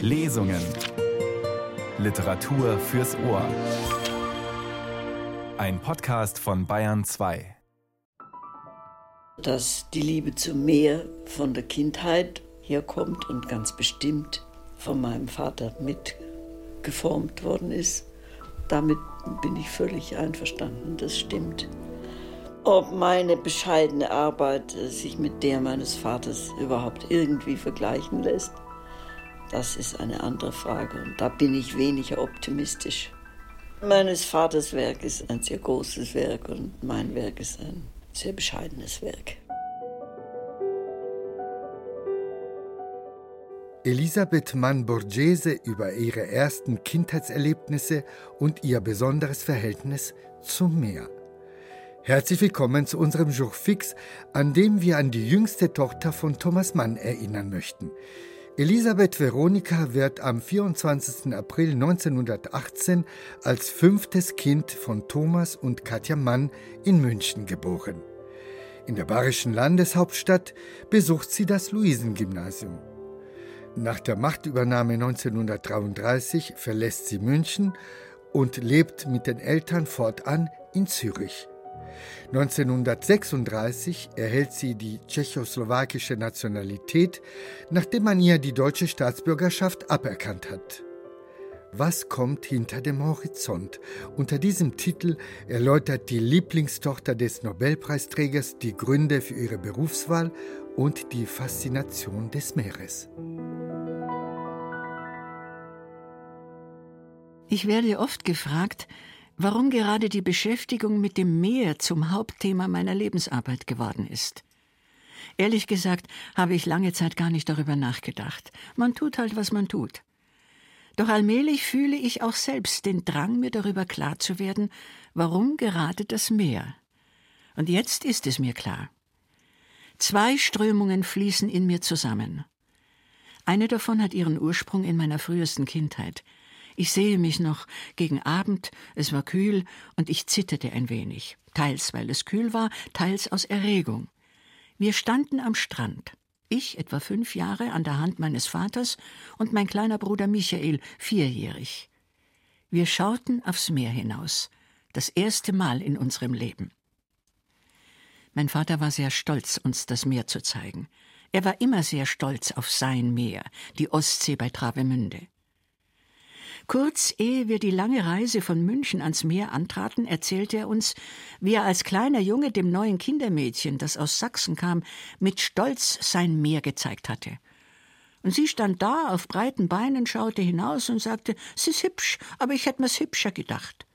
Lesungen. Literatur fürs Ohr. Ein Podcast von Bayern 2. Dass die Liebe zum Meer von der Kindheit herkommt und ganz bestimmt von meinem Vater mitgeformt worden ist, damit bin ich völlig einverstanden. Das stimmt. Ob meine bescheidene Arbeit sich mit der meines Vaters überhaupt irgendwie vergleichen lässt, das ist eine andere Frage und da bin ich weniger optimistisch. Meines Vaters Werk ist ein sehr großes Werk und mein Werk ist ein sehr bescheidenes Werk. Elisabeth Mann-Borghese über ihre ersten Kindheitserlebnisse und ihr besonderes Verhältnis zum Meer. Herzlich willkommen zu unserem Jour fix, an dem wir an die jüngste Tochter von Thomas Mann erinnern möchten. Elisabeth Veronika wird am 24. April 1918 als fünftes Kind von Thomas und Katja Mann in München geboren. In der bayerischen Landeshauptstadt besucht sie das Luisengymnasium. Nach der Machtübernahme 1933 verlässt sie München und lebt mit den Eltern fortan in Zürich. 1936 erhält sie die tschechoslowakische Nationalität, nachdem man ihr die deutsche Staatsbürgerschaft aberkannt hat. Was kommt hinter dem Horizont? Unter diesem Titel erläutert die Lieblingstochter des Nobelpreisträgers die Gründe für ihre Berufswahl und die Faszination des Meeres. Ich werde oft gefragt, warum gerade die Beschäftigung mit dem Meer zum Hauptthema meiner Lebensarbeit geworden ist. Ehrlich gesagt habe ich lange Zeit gar nicht darüber nachgedacht. Man tut halt, was man tut. Doch allmählich fühle ich auch selbst den Drang, mir darüber klar zu werden, warum gerade das Meer. Und jetzt ist es mir klar. Zwei Strömungen fließen in mir zusammen. Eine davon hat ihren Ursprung in meiner frühesten Kindheit – ich sehe mich noch gegen Abend, es war kühl und ich zitterte ein wenig, teils weil es kühl war, teils aus Erregung. Wir standen am Strand, ich etwa fünf Jahre an der Hand meines Vaters und mein kleiner Bruder Michael vierjährig. Wir schauten aufs Meer hinaus, das erste Mal in unserem Leben. Mein Vater war sehr stolz, uns das Meer zu zeigen. Er war immer sehr stolz auf sein Meer, die Ostsee bei Travemünde. Kurz ehe wir die lange Reise von München ans Meer antraten, erzählte er uns, wie er als kleiner Junge dem neuen Kindermädchen, das aus Sachsen kam, mit Stolz sein Meer gezeigt hatte. Und sie stand da auf breiten Beinen, schaute hinaus und sagte, es ist hübsch, aber ich hätte mir's hübscher gedacht.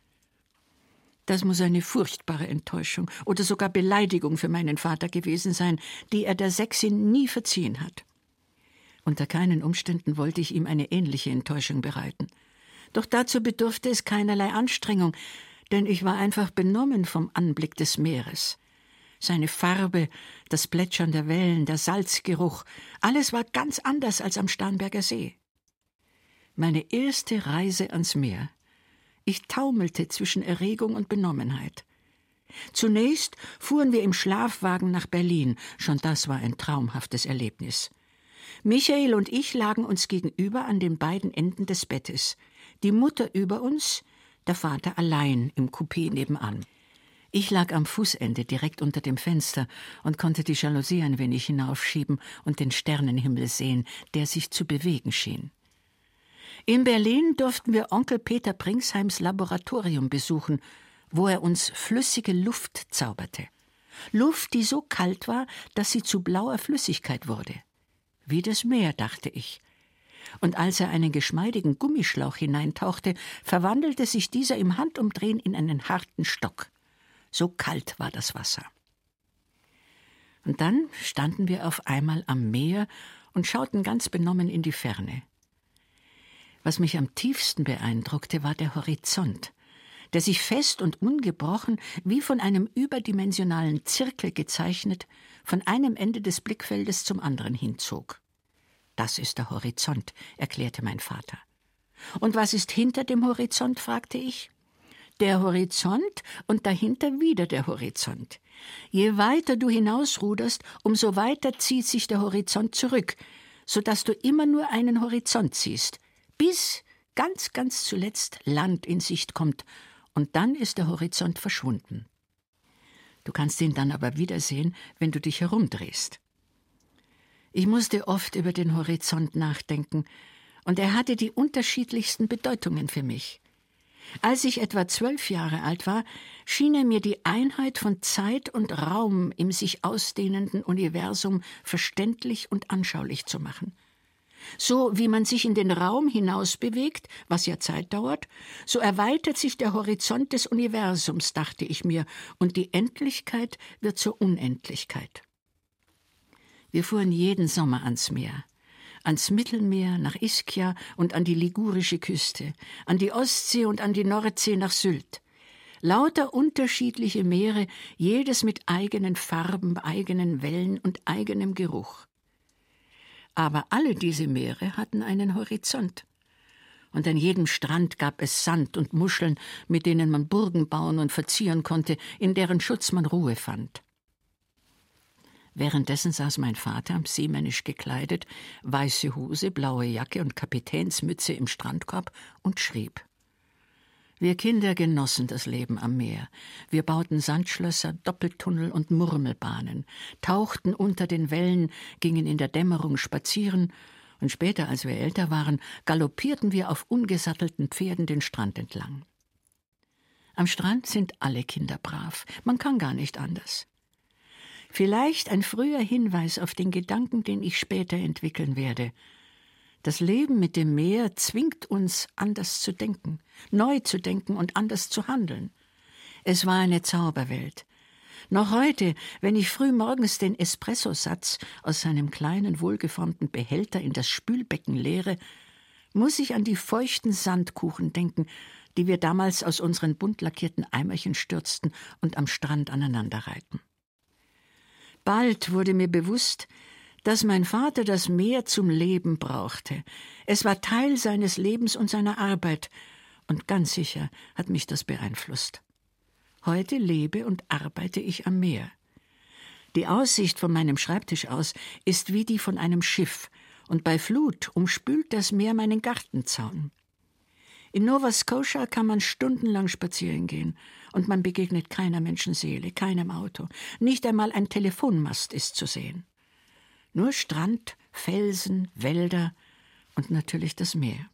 Das muss eine furchtbare Enttäuschung oder sogar Beleidigung für meinen Vater gewesen sein, die er der Sächsin nie verziehen hat. Unter keinen Umständen wollte ich ihm eine ähnliche Enttäuschung bereiten. Doch dazu bedurfte es keinerlei Anstrengung, denn ich war einfach benommen vom Anblick des Meeres. Seine Farbe, das Plätschern der Wellen, der Salzgeruch, alles war ganz anders als am Starnberger See. Meine erste Reise ans Meer. Ich taumelte zwischen Erregung und Benommenheit. Zunächst fuhren wir im Schlafwagen nach Berlin, schon das war ein traumhaftes Erlebnis. Michael und ich lagen uns gegenüber an den beiden Enden des Bettes die Mutter über uns, der Vater allein im Coupé nebenan. Ich lag am Fußende direkt unter dem Fenster und konnte die Jalousie ein wenig hinaufschieben und den Sternenhimmel sehen, der sich zu bewegen schien. In Berlin durften wir Onkel Peter Pringsheims Laboratorium besuchen, wo er uns flüssige Luft zauberte. Luft, die so kalt war, dass sie zu blauer Flüssigkeit wurde. Wie das Meer, dachte ich und als er einen geschmeidigen Gummischlauch hineintauchte, verwandelte sich dieser im Handumdrehen in einen harten Stock. So kalt war das Wasser. Und dann standen wir auf einmal am Meer und schauten ganz benommen in die Ferne. Was mich am tiefsten beeindruckte, war der Horizont, der sich fest und ungebrochen, wie von einem überdimensionalen Zirkel gezeichnet, von einem Ende des Blickfeldes zum anderen hinzog. Das ist der Horizont, erklärte mein Vater. Und was ist hinter dem Horizont? fragte ich. Der Horizont und dahinter wieder der Horizont. Je weiter du hinausruderst, umso weiter zieht sich der Horizont zurück, sodass du immer nur einen Horizont siehst, bis ganz, ganz zuletzt Land in Sicht kommt, und dann ist der Horizont verschwunden. Du kannst ihn dann aber wiedersehen, wenn du dich herumdrehst. Ich musste oft über den Horizont nachdenken, und er hatte die unterschiedlichsten Bedeutungen für mich. Als ich etwa zwölf Jahre alt war, schien er mir die Einheit von Zeit und Raum im sich ausdehnenden Universum verständlich und anschaulich zu machen. So wie man sich in den Raum hinaus bewegt, was ja Zeit dauert, so erweitert sich der Horizont des Universums, dachte ich mir, und die Endlichkeit wird zur Unendlichkeit. Wir fuhren jeden Sommer ans Meer ans Mittelmeer, nach Ischia und an die ligurische Küste, an die Ostsee und an die Nordsee nach Sylt. Lauter unterschiedliche Meere, jedes mit eigenen Farben, eigenen Wellen und eigenem Geruch. Aber alle diese Meere hatten einen Horizont. Und an jedem Strand gab es Sand und Muscheln, mit denen man Burgen bauen und verzieren konnte, in deren Schutz man Ruhe fand. Währenddessen saß mein Vater, seemännisch gekleidet, weiße Hose, blaue Jacke und Kapitänsmütze im Strandkorb und schrieb. Wir Kinder genossen das Leben am Meer. Wir bauten Sandschlösser, Doppeltunnel und Murmelbahnen, tauchten unter den Wellen, gingen in der Dämmerung spazieren, und später, als wir älter waren, galoppierten wir auf ungesattelten Pferden den Strand entlang. Am Strand sind alle Kinder brav, man kann gar nicht anders. Vielleicht ein früher Hinweis auf den Gedanken, den ich später entwickeln werde. Das Leben mit dem Meer zwingt uns, anders zu denken, neu zu denken und anders zu handeln. Es war eine Zauberwelt. Noch heute, wenn ich früh morgens den Espressosatz aus seinem kleinen, wohlgeformten Behälter in das Spülbecken leere, muss ich an die feuchten Sandkuchen denken, die wir damals aus unseren bunt lackierten Eimerchen stürzten und am Strand aneinanderreihten. Bald wurde mir bewusst, dass mein Vater das Meer zum Leben brauchte. Es war Teil seines Lebens und seiner Arbeit, und ganz sicher hat mich das beeinflusst. Heute lebe und arbeite ich am Meer. Die Aussicht von meinem Schreibtisch aus ist wie die von einem Schiff, und bei Flut umspült das Meer meinen Gartenzaun. In Nova Scotia kann man stundenlang spazieren gehen und man begegnet keiner Menschenseele, keinem Auto. Nicht einmal ein Telefonmast ist zu sehen. Nur Strand, Felsen, Wälder und natürlich das Meer.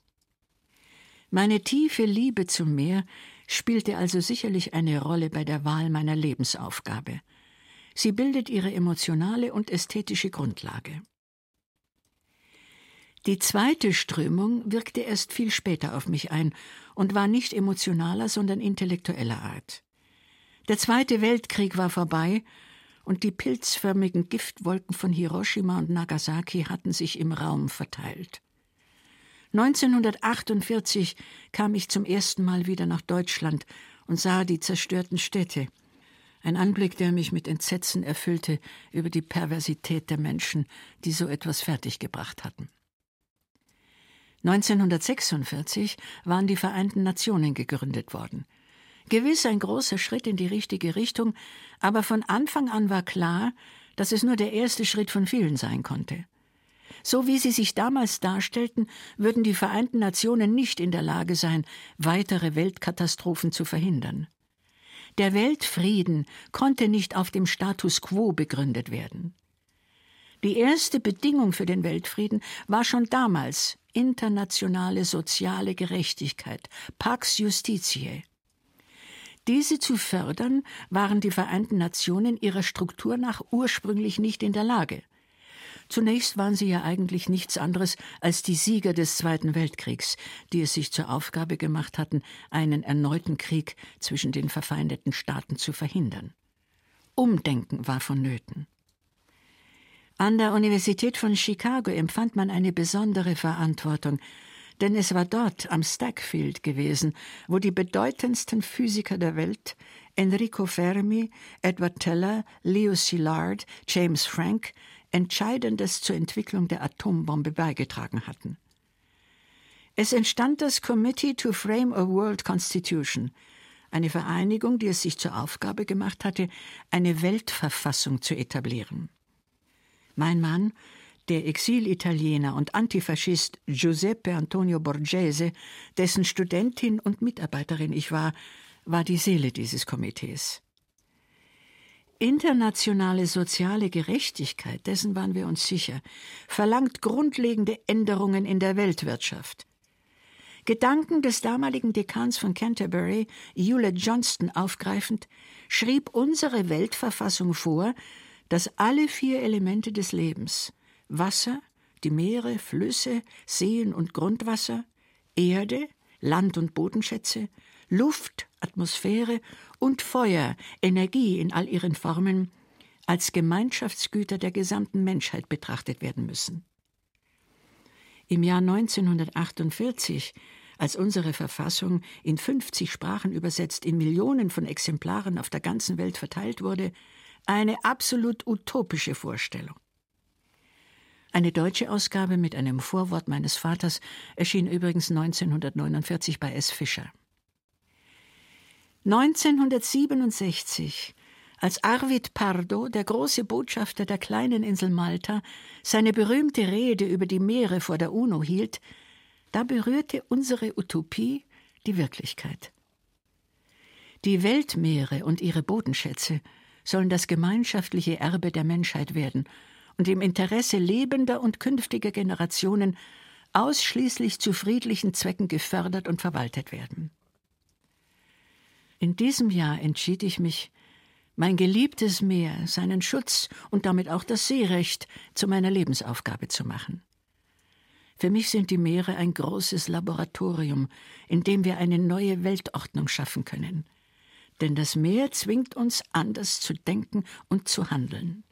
Meine tiefe Liebe zum Meer spielte also sicherlich eine Rolle bei der Wahl meiner Lebensaufgabe. Sie bildet ihre emotionale und ästhetische Grundlage. Die zweite Strömung wirkte erst viel später auf mich ein und war nicht emotionaler, sondern intellektueller Art. Der Zweite Weltkrieg war vorbei und die pilzförmigen Giftwolken von Hiroshima und Nagasaki hatten sich im Raum verteilt. 1948 kam ich zum ersten Mal wieder nach Deutschland und sah die zerstörten Städte. Ein Anblick, der mich mit Entsetzen erfüllte über die Perversität der Menschen, die so etwas fertiggebracht hatten. 1946 waren die Vereinten Nationen gegründet worden. Gewiss ein großer Schritt in die richtige Richtung, aber von Anfang an war klar, dass es nur der erste Schritt von vielen sein konnte. So wie sie sich damals darstellten, würden die Vereinten Nationen nicht in der Lage sein, weitere Weltkatastrophen zu verhindern. Der Weltfrieden konnte nicht auf dem Status quo begründet werden. Die erste Bedingung für den Weltfrieden war schon damals internationale soziale Gerechtigkeit, Pax Justitiae. Diese zu fördern, waren die Vereinten Nationen ihrer Struktur nach ursprünglich nicht in der Lage. Zunächst waren sie ja eigentlich nichts anderes als die Sieger des Zweiten Weltkriegs, die es sich zur Aufgabe gemacht hatten, einen erneuten Krieg zwischen den verfeindeten Staaten zu verhindern. Umdenken war vonnöten. An der Universität von Chicago empfand man eine besondere Verantwortung, denn es war dort am Stackfield gewesen, wo die bedeutendsten Physiker der Welt Enrico Fermi, Edward Teller, Leo Szilard, James Frank Entscheidendes zur Entwicklung der Atombombe beigetragen hatten. Es entstand das Committee to Frame a World Constitution, eine Vereinigung, die es sich zur Aufgabe gemacht hatte, eine Weltverfassung zu etablieren. Mein Mann, Der Exilitaliener und Antifaschist Giuseppe Antonio Borghese, dessen Studentin und Mitarbeiterin ich war, war die Seele dieses Komitees. Internationale soziale Gerechtigkeit, dessen waren wir uns sicher, verlangt grundlegende Änderungen in der Weltwirtschaft. Gedanken des damaligen Dekans von Canterbury, Hewlett Johnston, aufgreifend, schrieb unsere Weltverfassung vor, dass alle vier Elemente des Lebens Wasser, die Meere, Flüsse, Seen und Grundwasser, Erde, Land- und Bodenschätze, Luft, Atmosphäre und Feuer, Energie in all ihren Formen, als Gemeinschaftsgüter der gesamten Menschheit betrachtet werden müssen. Im Jahr 1948, als unsere Verfassung in 50 Sprachen übersetzt in Millionen von Exemplaren auf der ganzen Welt verteilt wurde, eine absolut utopische Vorstellung. Eine deutsche Ausgabe mit einem Vorwort meines Vaters erschien übrigens 1949 bei S. Fischer. 1967, als Arvid Pardo, der große Botschafter der kleinen Insel Malta, seine berühmte Rede über die Meere vor der UNO hielt, da berührte unsere Utopie die Wirklichkeit. Die Weltmeere und ihre Bodenschätze sollen das gemeinschaftliche Erbe der Menschheit werden und im Interesse lebender und künftiger Generationen ausschließlich zu friedlichen Zwecken gefördert und verwaltet werden. In diesem Jahr entschied ich mich, mein geliebtes Meer, seinen Schutz und damit auch das Seerecht zu meiner Lebensaufgabe zu machen. Für mich sind die Meere ein großes Laboratorium, in dem wir eine neue Weltordnung schaffen können. Denn das Meer zwingt uns anders zu denken und zu handeln.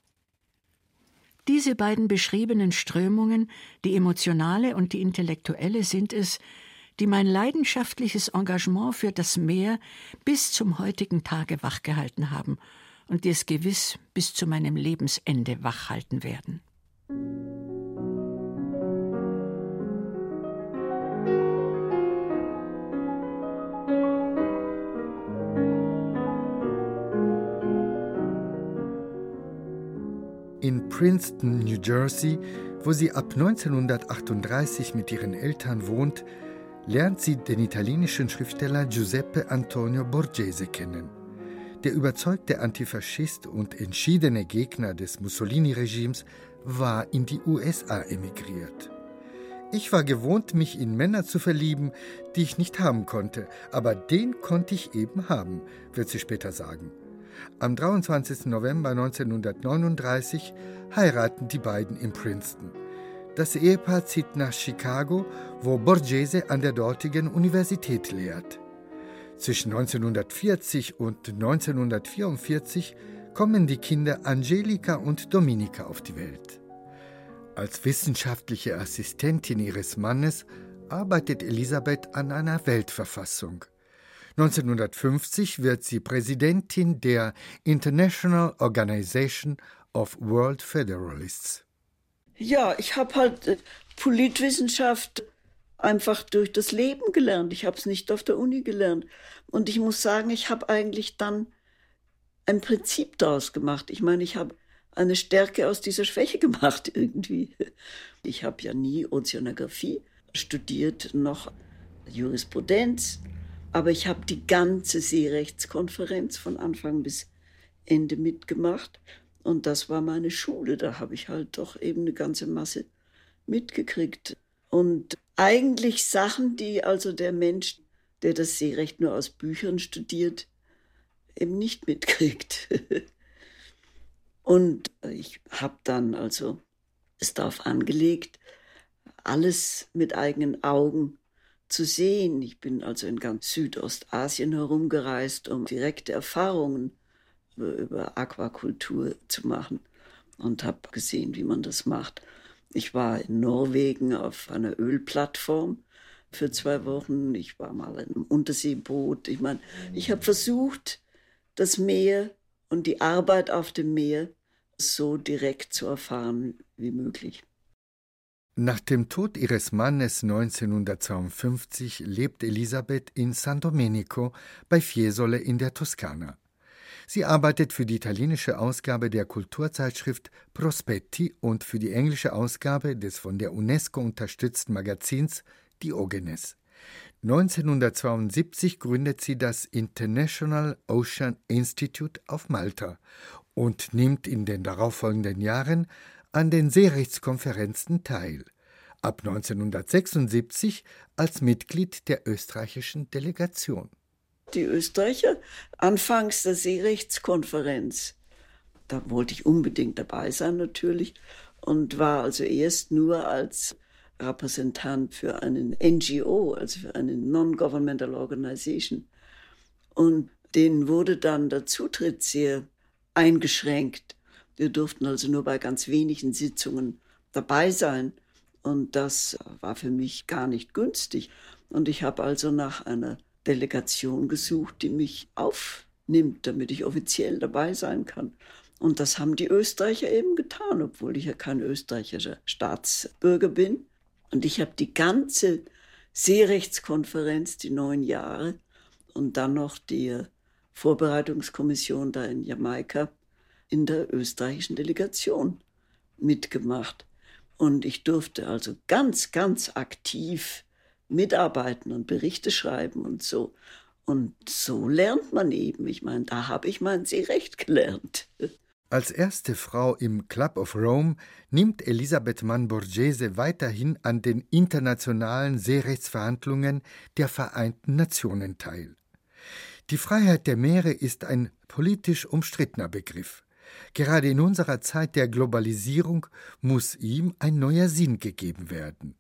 Diese beiden beschriebenen Strömungen, die emotionale und die intellektuelle, sind es, die mein leidenschaftliches Engagement für das Meer bis zum heutigen Tage wachgehalten haben und die es gewiss bis zu meinem Lebensende wachhalten werden. In Princeton, New Jersey, wo sie ab 1938 mit ihren Eltern wohnt, lernt sie den italienischen Schriftsteller Giuseppe Antonio Borghese kennen. Der überzeugte Antifaschist und entschiedene Gegner des Mussolini-Regimes war in die USA emigriert. Ich war gewohnt, mich in Männer zu verlieben, die ich nicht haben konnte, aber den konnte ich eben haben, wird sie später sagen. Am 23. November 1939 heiraten die beiden in Princeton. Das Ehepaar zieht nach Chicago, wo Borghese an der dortigen Universität lehrt. Zwischen 1940 und 1944 kommen die Kinder Angelika und Dominika auf die Welt. Als wissenschaftliche Assistentin ihres Mannes arbeitet Elisabeth an einer Weltverfassung. 1950 wird sie Präsidentin der International Organization of World Federalists. Ja, ich habe halt äh, Politwissenschaft einfach durch das Leben gelernt. Ich habe es nicht auf der Uni gelernt. Und ich muss sagen, ich habe eigentlich dann ein Prinzip daraus gemacht. Ich meine, ich habe eine Stärke aus dieser Schwäche gemacht irgendwie. Ich habe ja nie Ozeanographie studiert, noch Jurisprudenz, aber ich habe die ganze Seerechtskonferenz von Anfang bis Ende mitgemacht und das war meine Schule. Da habe ich halt doch eben eine ganze Masse mitgekriegt. Und eigentlich Sachen, die also der Mensch, der das Seerecht nur aus Büchern studiert, eben nicht mitkriegt. Und ich habe dann also es darauf angelegt, alles mit eigenen Augen zu sehen. Ich bin also in ganz Südostasien herumgereist, um direkte Erfahrungen über Aquakultur zu machen und habe gesehen, wie man das macht. Ich war in Norwegen auf einer Ölplattform für zwei Wochen. Ich war mal in einem Unterseeboot. Ich meine, ich habe versucht, das Meer und die Arbeit auf dem Meer so direkt zu erfahren wie möglich. Nach dem Tod ihres Mannes 1952 lebt Elisabeth in San Domenico bei Fiesole in der Toskana. Sie arbeitet für die italienische Ausgabe der Kulturzeitschrift Prospetti und für die englische Ausgabe des von der UNESCO unterstützten Magazins Diogenes. 1972 gründet sie das International Ocean Institute auf Malta und nimmt in den darauffolgenden Jahren an den Seerechtskonferenzen teil. Ab 1976 als Mitglied der österreichischen Delegation die Österreicher anfangs der Seerechtskonferenz. Da wollte ich unbedingt dabei sein natürlich und war also erst nur als Repräsentant für einen NGO, also für eine Non-Governmental Organization. Und denen wurde dann der Zutritt sehr eingeschränkt. Wir durften also nur bei ganz wenigen Sitzungen dabei sein. Und das war für mich gar nicht günstig. Und ich habe also nach einer Delegation gesucht, die mich aufnimmt, damit ich offiziell dabei sein kann. Und das haben die Österreicher eben getan, obwohl ich ja kein österreichischer Staatsbürger bin. Und ich habe die ganze Seerechtskonferenz, die neun Jahre, und dann noch die Vorbereitungskommission da in Jamaika in der österreichischen Delegation mitgemacht. Und ich durfte also ganz, ganz aktiv mitarbeiten und Berichte schreiben und so. Und so lernt man eben. Ich meine, da habe ich mein Seerecht gelernt. Als erste Frau im Club of Rome nimmt Elisabeth Mann-Borghese weiterhin an den internationalen Seerechtsverhandlungen der Vereinten Nationen teil. Die Freiheit der Meere ist ein politisch umstrittener Begriff. Gerade in unserer Zeit der Globalisierung muss ihm ein neuer Sinn gegeben werden.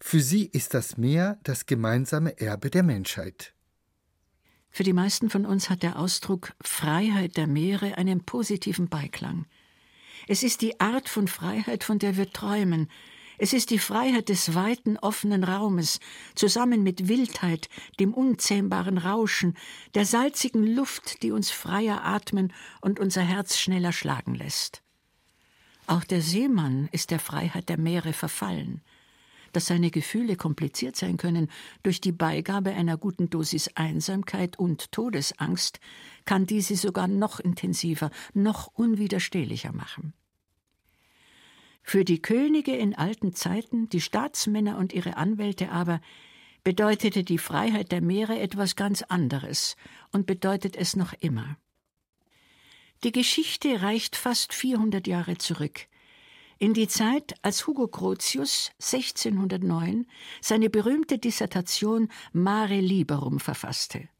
Für sie ist das Meer das gemeinsame Erbe der Menschheit. Für die meisten von uns hat der Ausdruck Freiheit der Meere einen positiven Beiklang. Es ist die Art von Freiheit, von der wir träumen. Es ist die Freiheit des weiten, offenen Raumes, zusammen mit Wildheit, dem unzähmbaren Rauschen, der salzigen Luft, die uns freier atmen und unser Herz schneller schlagen lässt. Auch der Seemann ist der Freiheit der Meere verfallen dass seine Gefühle kompliziert sein können durch die Beigabe einer guten Dosis Einsamkeit und Todesangst, kann diese sogar noch intensiver, noch unwiderstehlicher machen. Für die Könige in alten Zeiten, die Staatsmänner und ihre Anwälte aber, bedeutete die Freiheit der Meere etwas ganz anderes und bedeutet es noch immer. Die Geschichte reicht fast 400 Jahre zurück, in die Zeit, als Hugo Grotius 1609 seine berühmte Dissertation Mare Liberum verfasste.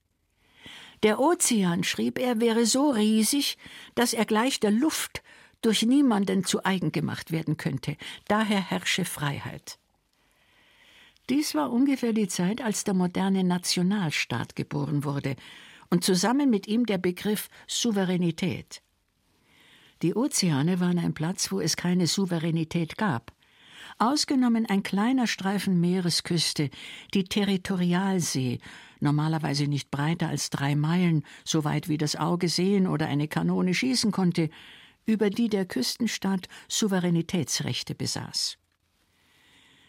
Der Ozean, schrieb er, wäre so riesig, dass er gleich der Luft durch niemanden zu eigen gemacht werden könnte. Daher herrsche Freiheit. Dies war ungefähr die Zeit, als der moderne Nationalstaat geboren wurde und zusammen mit ihm der Begriff Souveränität. Die Ozeane waren ein Platz, wo es keine Souveränität gab. Ausgenommen ein kleiner Streifen Meeresküste, die Territorialsee, normalerweise nicht breiter als drei Meilen, so weit wie das Auge sehen oder eine Kanone schießen konnte, über die der Küstenstaat Souveränitätsrechte besaß.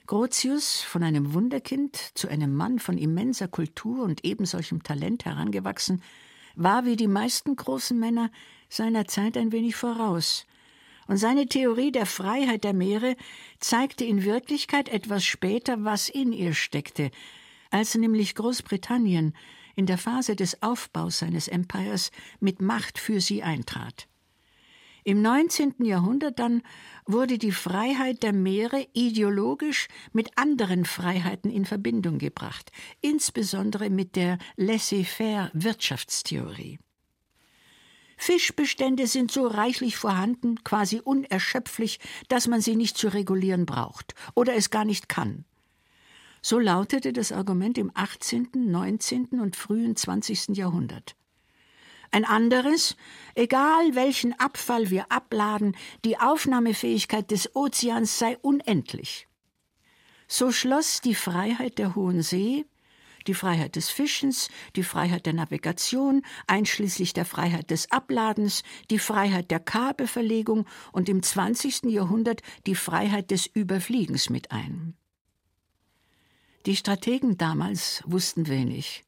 Grotius, von einem Wunderkind zu einem Mann von immenser Kultur und ebensolchem Talent herangewachsen, war wie die meisten großen Männer seiner Zeit ein wenig voraus, und seine Theorie der Freiheit der Meere zeigte in Wirklichkeit etwas später, was in ihr steckte, als nämlich Großbritannien in der Phase des Aufbaus seines Empires mit Macht für sie eintrat. Im 19. Jahrhundert dann wurde die Freiheit der Meere ideologisch mit anderen Freiheiten in Verbindung gebracht, insbesondere mit der laissez-faire Wirtschaftstheorie. Fischbestände sind so reichlich vorhanden, quasi unerschöpflich, dass man sie nicht zu regulieren braucht oder es gar nicht kann. So lautete das Argument im 18., 19. und frühen 20. Jahrhundert. Ein anderes, egal welchen Abfall wir abladen, die Aufnahmefähigkeit des Ozeans sei unendlich. So schloss die Freiheit der Hohen See die Freiheit des Fischens, die Freiheit der Navigation, einschließlich der Freiheit des Abladens, die Freiheit der Kabelverlegung und im 20. Jahrhundert die Freiheit des Überfliegens mit ein. Die Strategen damals wussten wenig.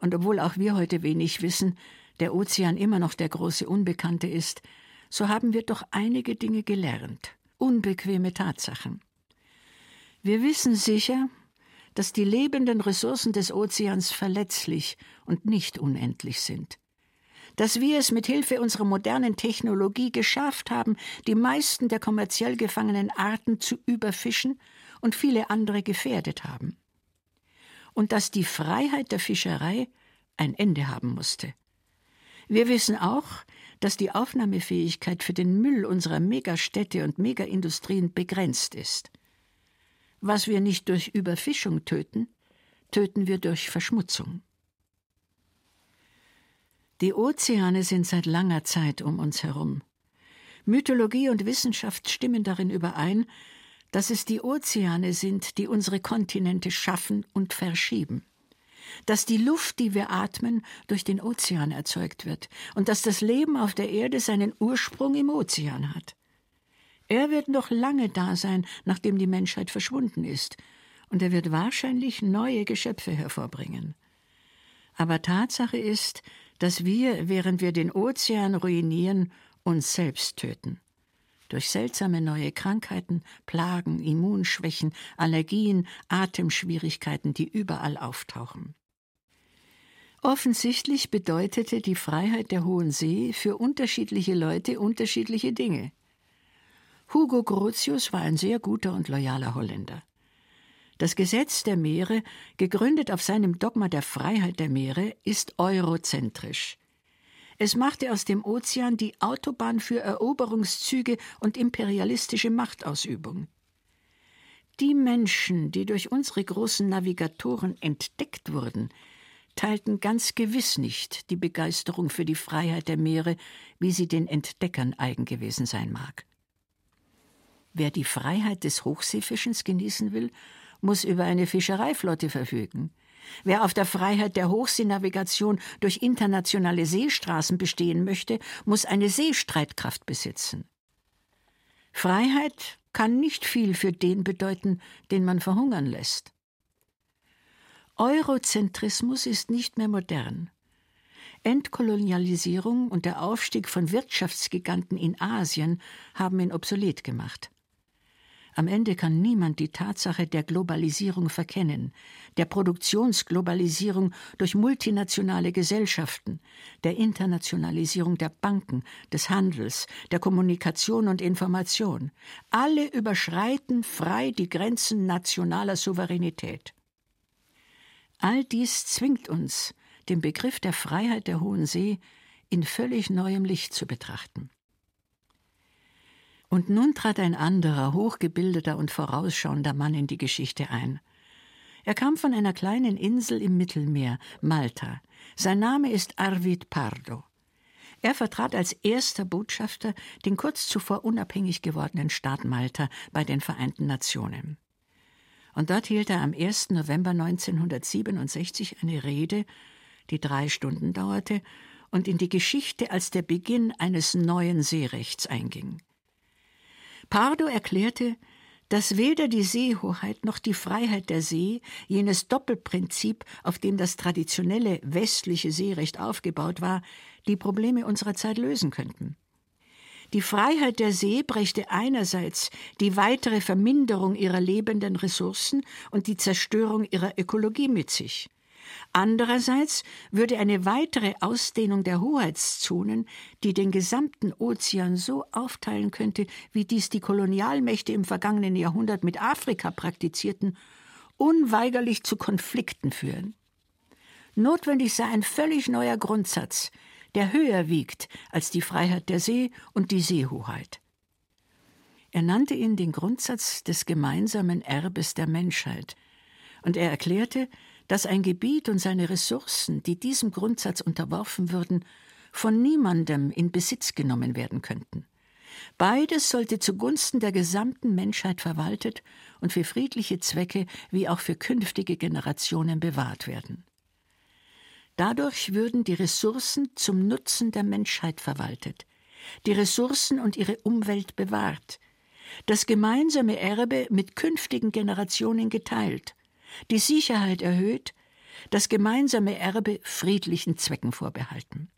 Und obwohl auch wir heute wenig wissen, der Ozean immer noch der große Unbekannte ist, so haben wir doch einige Dinge gelernt, unbequeme Tatsachen. Wir wissen sicher, dass die lebenden Ressourcen des Ozeans verletzlich und nicht unendlich sind. Dass wir es mit Hilfe unserer modernen Technologie geschafft haben, die meisten der kommerziell gefangenen Arten zu überfischen und viele andere gefährdet haben. Und dass die Freiheit der Fischerei ein Ende haben musste. Wir wissen auch, dass die Aufnahmefähigkeit für den Müll unserer Megastädte und Megaindustrien begrenzt ist. Was wir nicht durch Überfischung töten, töten wir durch Verschmutzung. Die Ozeane sind seit langer Zeit um uns herum. Mythologie und Wissenschaft stimmen darin überein, dass es die Ozeane sind, die unsere Kontinente schaffen und verschieben dass die Luft, die wir atmen, durch den Ozean erzeugt wird und dass das Leben auf der Erde seinen Ursprung im Ozean hat. Er wird noch lange da sein, nachdem die Menschheit verschwunden ist, und er wird wahrscheinlich neue Geschöpfe hervorbringen. Aber Tatsache ist, dass wir, während wir den Ozean ruinieren, uns selbst töten. Durch seltsame neue Krankheiten, Plagen, Immunschwächen, Allergien, Atemschwierigkeiten, die überall auftauchen. Offensichtlich bedeutete die Freiheit der Hohen See für unterschiedliche Leute unterschiedliche Dinge. Hugo Grotius war ein sehr guter und loyaler Holländer. Das Gesetz der Meere, gegründet auf seinem Dogma der Freiheit der Meere, ist eurozentrisch. Es machte aus dem Ozean die Autobahn für Eroberungszüge und imperialistische Machtausübung. Die Menschen, die durch unsere großen Navigatoren entdeckt wurden, teilten ganz gewiss nicht die Begeisterung für die Freiheit der Meere, wie sie den Entdeckern eigen gewesen sein mag. Wer die Freiheit des Hochseefischens genießen will, muss über eine Fischereiflotte verfügen. Wer auf der Freiheit der Hochseenavigation durch internationale Seestraßen bestehen möchte, muss eine Seestreitkraft besitzen. Freiheit kann nicht viel für den bedeuten, den man verhungern lässt. Eurozentrismus ist nicht mehr modern. Entkolonialisierung und der Aufstieg von Wirtschaftsgiganten in Asien haben ihn obsolet gemacht. Am Ende kann niemand die Tatsache der Globalisierung verkennen, der Produktionsglobalisierung durch multinationale Gesellschaften, der Internationalisierung der Banken, des Handels, der Kommunikation und Information. Alle überschreiten frei die Grenzen nationaler Souveränität. All dies zwingt uns, den Begriff der Freiheit der Hohen See in völlig neuem Licht zu betrachten. Und nun trat ein anderer, hochgebildeter und vorausschauender Mann in die Geschichte ein. Er kam von einer kleinen Insel im Mittelmeer, Malta. Sein Name ist Arvid Pardo. Er vertrat als erster Botschafter den kurz zuvor unabhängig gewordenen Staat Malta bei den Vereinten Nationen. Und dort hielt er am 1. November 1967 eine Rede, die drei Stunden dauerte und in die Geschichte als der Beginn eines neuen Seerechts einging. Pardo erklärte, dass weder die Seehoheit noch die Freiheit der See, jenes Doppelprinzip, auf dem das traditionelle westliche Seerecht aufgebaut war, die Probleme unserer Zeit lösen könnten. Die Freiheit der See brächte einerseits die weitere Verminderung ihrer lebenden Ressourcen und die Zerstörung ihrer Ökologie mit sich. Andererseits würde eine weitere Ausdehnung der Hoheitszonen, die den gesamten Ozean so aufteilen könnte, wie dies die Kolonialmächte im vergangenen Jahrhundert mit Afrika praktizierten, unweigerlich zu Konflikten führen. Notwendig sei ein völlig neuer Grundsatz, der höher wiegt als die Freiheit der See und die Seehoheit. Er nannte ihn den Grundsatz des gemeinsamen Erbes der Menschheit, und er erklärte, dass ein Gebiet und seine Ressourcen, die diesem Grundsatz unterworfen würden, von niemandem in Besitz genommen werden könnten. Beides sollte zugunsten der gesamten Menschheit verwaltet und für friedliche Zwecke wie auch für künftige Generationen bewahrt werden. Dadurch würden die Ressourcen zum Nutzen der Menschheit verwaltet, die Ressourcen und ihre Umwelt bewahrt, das gemeinsame Erbe mit künftigen Generationen geteilt, die Sicherheit erhöht, das gemeinsame Erbe friedlichen Zwecken vorbehalten.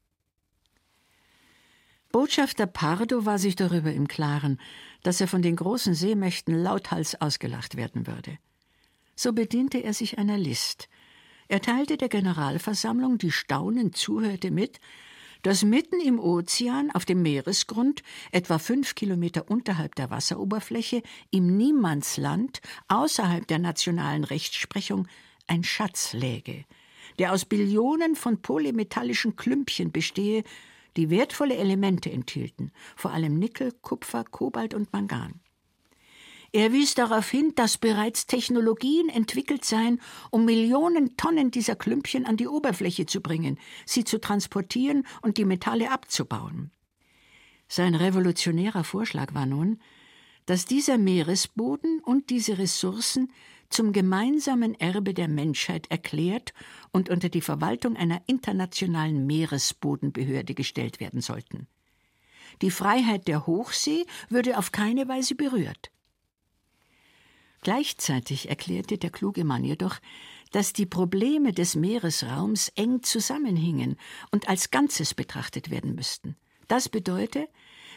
Botschafter Pardo war sich darüber im Klaren, dass er von den großen Seemächten lauthals ausgelacht werden würde. So bediente er sich einer List. Er teilte der Generalversammlung, die staunend zuhörte, mit, dass mitten im Ozean auf dem Meeresgrund, etwa fünf Kilometer unterhalb der Wasseroberfläche, im Niemandsland, außerhalb der nationalen Rechtsprechung, ein Schatz läge, der aus Billionen von polymetallischen Klümpchen bestehe, die wertvolle Elemente enthielten, vor allem Nickel, Kupfer, Kobalt und Mangan. Er wies darauf hin, dass bereits Technologien entwickelt seien, um Millionen Tonnen dieser Klümpchen an die Oberfläche zu bringen, sie zu transportieren und die Metalle abzubauen. Sein revolutionärer Vorschlag war nun, dass dieser Meeresboden und diese Ressourcen zum gemeinsamen Erbe der Menschheit erklärt und unter die Verwaltung einer internationalen Meeresbodenbehörde gestellt werden sollten. Die Freiheit der Hochsee würde auf keine Weise berührt. Gleichzeitig erklärte der kluge Mann jedoch, dass die Probleme des Meeresraums eng zusammenhingen und als Ganzes betrachtet werden müssten. Das bedeutet,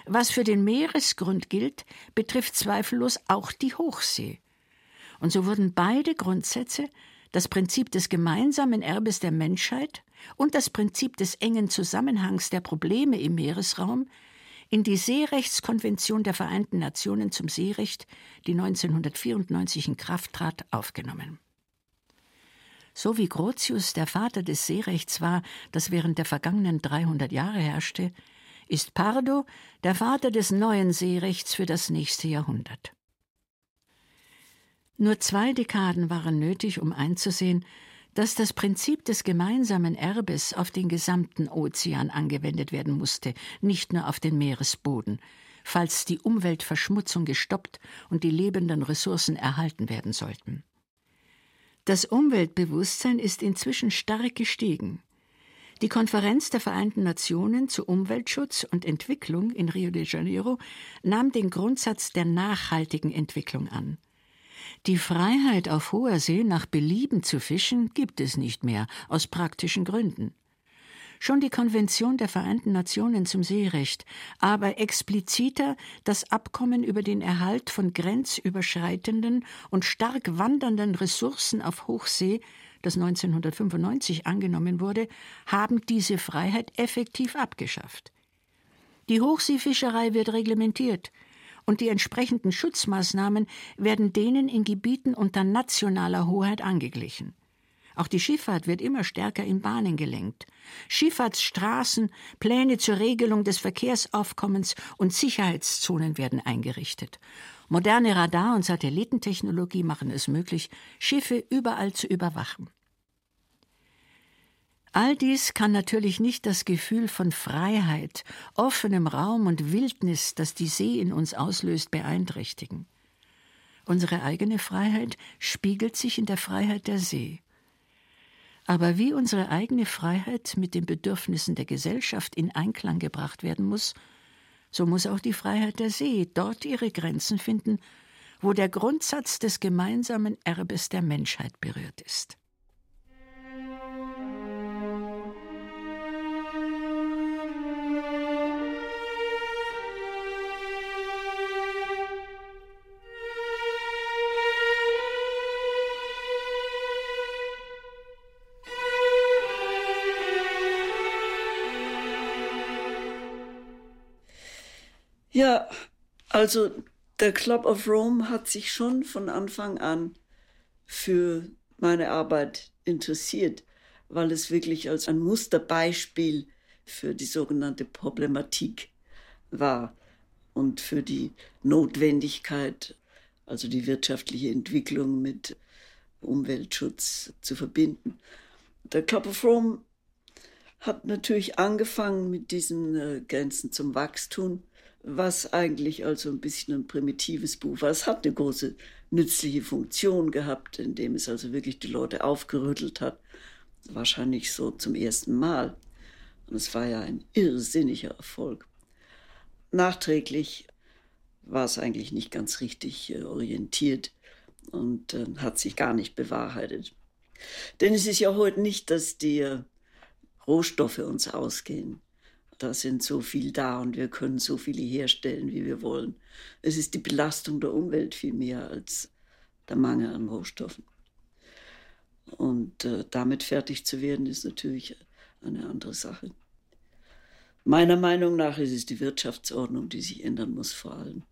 was für den Meeresgrund gilt, betrifft zweifellos auch die Hochsee. Und so wurden beide Grundsätze, das Prinzip des gemeinsamen Erbes der Menschheit und das Prinzip des engen Zusammenhangs der Probleme im Meeresraum, in die Seerechtskonvention der Vereinten Nationen zum Seerecht, die 1994 in Kraft trat, aufgenommen. So wie Grotius der Vater des Seerechts war, das während der vergangenen 300 Jahre herrschte, ist Pardo der Vater des neuen Seerechts für das nächste Jahrhundert. Nur zwei Dekaden waren nötig, um einzusehen, dass das Prinzip des gemeinsamen Erbes auf den gesamten Ozean angewendet werden musste, nicht nur auf den Meeresboden, falls die Umweltverschmutzung gestoppt und die lebenden Ressourcen erhalten werden sollten. Das Umweltbewusstsein ist inzwischen stark gestiegen. Die Konferenz der Vereinten Nationen zu Umweltschutz und Entwicklung in Rio de Janeiro nahm den Grundsatz der nachhaltigen Entwicklung an. Die Freiheit, auf hoher See nach Belieben zu fischen, gibt es nicht mehr, aus praktischen Gründen. Schon die Konvention der Vereinten Nationen zum Seerecht, aber expliziter das Abkommen über den Erhalt von grenzüberschreitenden und stark wandernden Ressourcen auf Hochsee, das 1995 angenommen wurde, haben diese Freiheit effektiv abgeschafft. Die Hochseefischerei wird reglementiert, und die entsprechenden Schutzmaßnahmen werden denen in Gebieten unter nationaler Hoheit angeglichen. Auch die Schifffahrt wird immer stärker in Bahnen gelenkt. Schifffahrtsstraßen, Pläne zur Regelung des Verkehrsaufkommens und Sicherheitszonen werden eingerichtet. Moderne Radar- und Satellitentechnologie machen es möglich, Schiffe überall zu überwachen. All dies kann natürlich nicht das Gefühl von Freiheit, offenem Raum und Wildnis, das die See in uns auslöst, beeinträchtigen. Unsere eigene Freiheit spiegelt sich in der Freiheit der See. Aber wie unsere eigene Freiheit mit den Bedürfnissen der Gesellschaft in Einklang gebracht werden muss, so muss auch die Freiheit der See dort ihre Grenzen finden, wo der Grundsatz des gemeinsamen Erbes der Menschheit berührt ist. Ja, also der Club of Rome hat sich schon von Anfang an für meine Arbeit interessiert, weil es wirklich als ein Musterbeispiel für die sogenannte Problematik war und für die Notwendigkeit, also die wirtschaftliche Entwicklung mit Umweltschutz zu verbinden. Der Club of Rome hat natürlich angefangen mit diesen äh, Grenzen zum Wachstum was eigentlich also ein bisschen ein primitives Buch war. Es hat eine große nützliche Funktion gehabt, indem es also wirklich die Leute aufgerüttelt hat. Wahrscheinlich so zum ersten Mal. Und es war ja ein irrsinniger Erfolg. Nachträglich war es eigentlich nicht ganz richtig äh, orientiert und äh, hat sich gar nicht bewahrheitet. Denn es ist ja heute nicht, dass die Rohstoffe uns ausgehen. Da sind so viel da und wir können so viele herstellen, wie wir wollen. Es ist die Belastung der Umwelt viel mehr als der Mangel an Rohstoffen. Und äh, damit fertig zu werden, ist natürlich eine andere Sache. Meiner Meinung nach ist es die Wirtschaftsordnung, die sich ändern muss vor allem.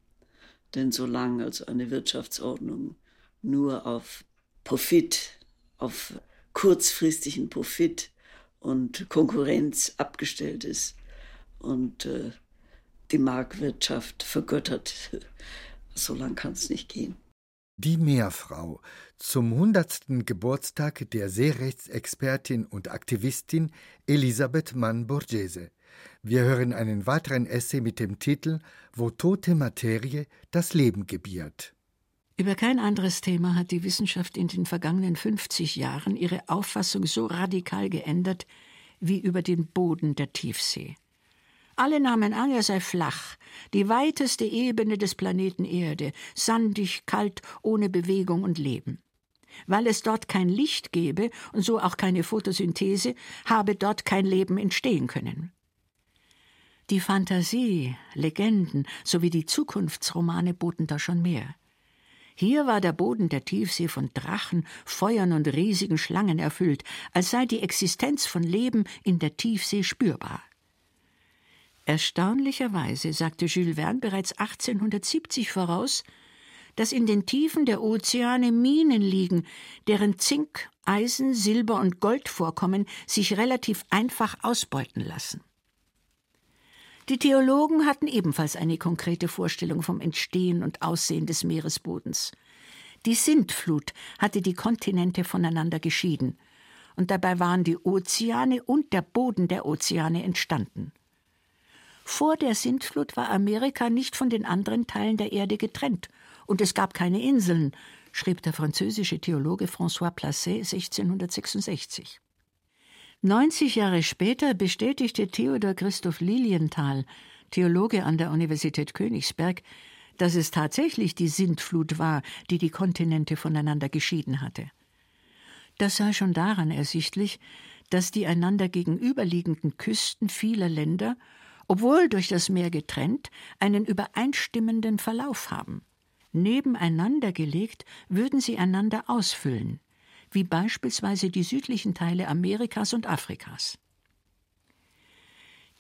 Denn solange also eine Wirtschaftsordnung nur auf Profit, auf kurzfristigen Profit und Konkurrenz abgestellt ist und äh, die Marktwirtschaft vergöttert, so lang kann es nicht gehen. Die Meerfrau zum 100. Geburtstag der Seerechtsexpertin und Aktivistin Elisabeth Mann-Borghese. Wir hören einen weiteren Essay mit dem Titel Wo tote Materie das Leben gebiert. Über kein anderes Thema hat die Wissenschaft in den vergangenen 50 Jahren ihre Auffassung so radikal geändert wie über den Boden der Tiefsee. Alle nahmen an, er sei flach, die weiteste Ebene des Planeten Erde, sandig, kalt, ohne Bewegung und Leben. Weil es dort kein Licht gebe und so auch keine Photosynthese, habe dort kein Leben entstehen können. Die Fantasie, Legenden sowie die Zukunftsromane boten da schon mehr. Hier war der Boden der Tiefsee von Drachen, Feuern und riesigen Schlangen erfüllt, als sei die Existenz von Leben in der Tiefsee spürbar. Erstaunlicherweise sagte Jules Verne bereits 1870 voraus, dass in den Tiefen der Ozeane Minen liegen, deren Zink, Eisen, Silber und Goldvorkommen sich relativ einfach ausbeuten lassen. Die Theologen hatten ebenfalls eine konkrete Vorstellung vom Entstehen und Aussehen des Meeresbodens. Die Sintflut hatte die Kontinente voneinander geschieden, und dabei waren die Ozeane und der Boden der Ozeane entstanden. Vor der Sintflut war Amerika nicht von den anderen Teilen der Erde getrennt, und es gab keine Inseln, schrieb der französische Theologe François Placet 1666. 90 Jahre später bestätigte Theodor Christoph Lilienthal, Theologe an der Universität Königsberg, dass es tatsächlich die Sintflut war, die die Kontinente voneinander geschieden hatte. Das sei schon daran ersichtlich, dass die einander gegenüberliegenden Küsten vieler Länder, obwohl durch das Meer getrennt, einen übereinstimmenden Verlauf haben. Nebeneinander gelegt würden sie einander ausfüllen wie beispielsweise die südlichen Teile Amerikas und Afrikas.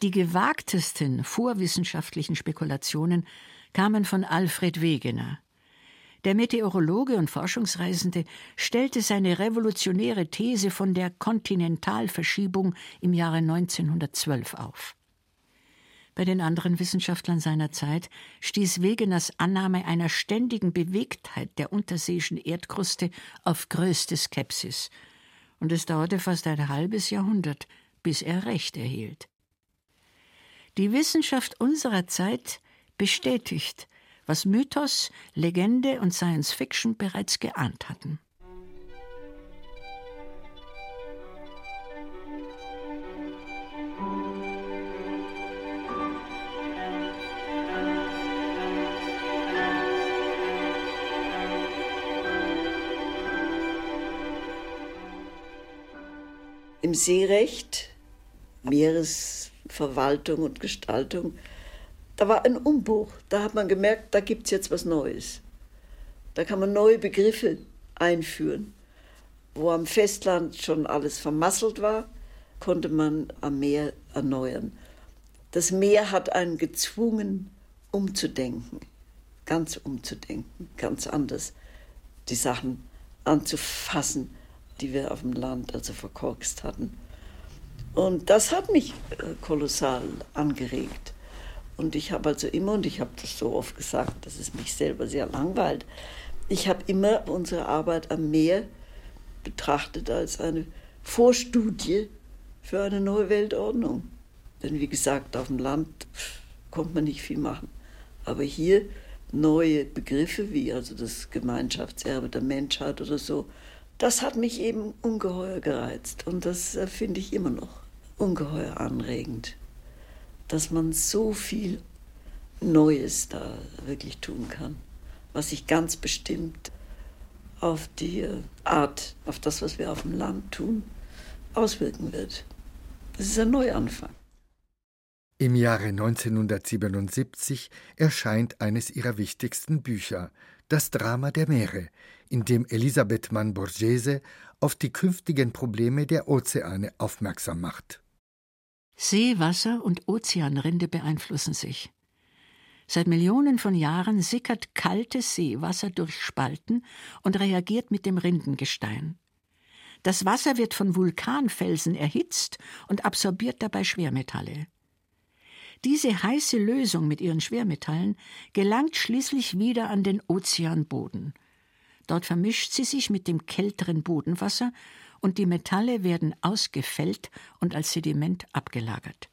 Die gewagtesten vorwissenschaftlichen Spekulationen kamen von Alfred Wegener. Der Meteorologe und Forschungsreisende stellte seine revolutionäre These von der Kontinentalverschiebung im Jahre 1912 auf. Bei den anderen Wissenschaftlern seiner Zeit stieß Wegeners Annahme einer ständigen Bewegtheit der unterseeischen Erdkruste auf größte Skepsis, und es dauerte fast ein halbes Jahrhundert, bis er Recht erhielt. Die Wissenschaft unserer Zeit bestätigt, was Mythos, Legende und Science Fiction bereits geahnt hatten. Im Seerecht, Meeresverwaltung und Gestaltung, da war ein Umbruch. Da hat man gemerkt, da gibt es jetzt was Neues. Da kann man neue Begriffe einführen. Wo am Festland schon alles vermasselt war, konnte man am Meer erneuern. Das Meer hat einen gezwungen, umzudenken, ganz umzudenken, ganz anders die Sachen anzufassen die wir auf dem Land also verkorkst hatten. Und das hat mich äh, kolossal angeregt. Und ich habe also immer, und ich habe das so oft gesagt, dass es mich selber sehr langweilt, ich habe immer unsere Arbeit am Meer betrachtet als eine Vorstudie für eine neue Weltordnung. Denn wie gesagt, auf dem Land konnte man nicht viel machen. Aber hier neue Begriffe wie also das Gemeinschaftserbe der Menschheit oder so, das hat mich eben ungeheuer gereizt und das äh, finde ich immer noch ungeheuer anregend, dass man so viel Neues da wirklich tun kann, was sich ganz bestimmt auf die äh, Art, auf das, was wir auf dem Land tun, auswirken wird. Das ist ein Neuanfang. Im Jahre 1977 erscheint eines ihrer wichtigsten Bücher, Das Drama der Meere, in dem Elisabeth Mann Borghese auf die künftigen Probleme der Ozeane aufmerksam macht. Seewasser und Ozeanrinde beeinflussen sich. Seit Millionen von Jahren sickert kaltes Seewasser durch Spalten und reagiert mit dem Rindengestein. Das Wasser wird von Vulkanfelsen erhitzt und absorbiert dabei Schwermetalle. Diese heiße Lösung mit ihren Schwermetallen gelangt schließlich wieder an den Ozeanboden. Dort vermischt sie sich mit dem kälteren Bodenwasser und die Metalle werden ausgefällt und als Sediment abgelagert.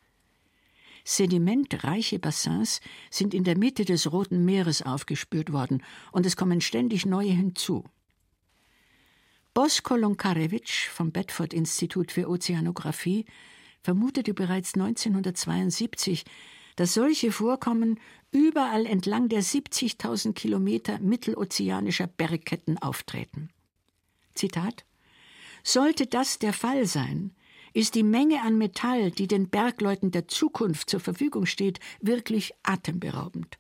Sedimentreiche Bassins sind in der Mitte des Roten Meeres aufgespürt worden und es kommen ständig neue hinzu. Bosko Lonkarewitsch vom Bedford Institut für Ozeanographie vermutete bereits 1972, dass solche Vorkommen überall entlang der 70.000 Kilometer mittelozeanischer Bergketten auftreten. Zitat Sollte das der Fall sein, ist die Menge an Metall, die den Bergleuten der Zukunft zur Verfügung steht, wirklich atemberaubend.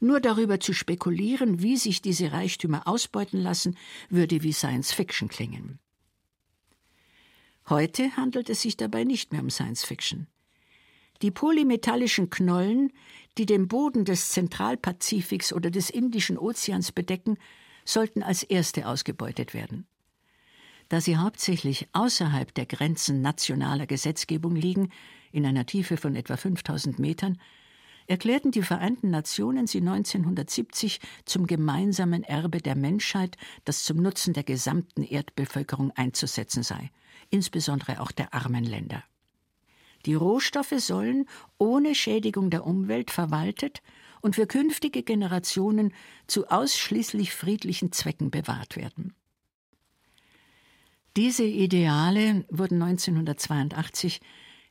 Nur darüber zu spekulieren, wie sich diese Reichtümer ausbeuten lassen, würde wie Science Fiction klingen. Heute handelt es sich dabei nicht mehr um Science Fiction. Die polymetallischen Knollen, die den Boden des Zentralpazifiks oder des Indischen Ozeans bedecken, sollten als erste ausgebeutet werden. Da sie hauptsächlich außerhalb der Grenzen nationaler Gesetzgebung liegen, in einer Tiefe von etwa 5000 Metern, erklärten die Vereinten Nationen sie 1970 zum gemeinsamen Erbe der Menschheit, das zum Nutzen der gesamten Erdbevölkerung einzusetzen sei, insbesondere auch der armen Länder. Die Rohstoffe sollen ohne Schädigung der Umwelt verwaltet und für künftige Generationen zu ausschließlich friedlichen Zwecken bewahrt werden. Diese Ideale wurden 1982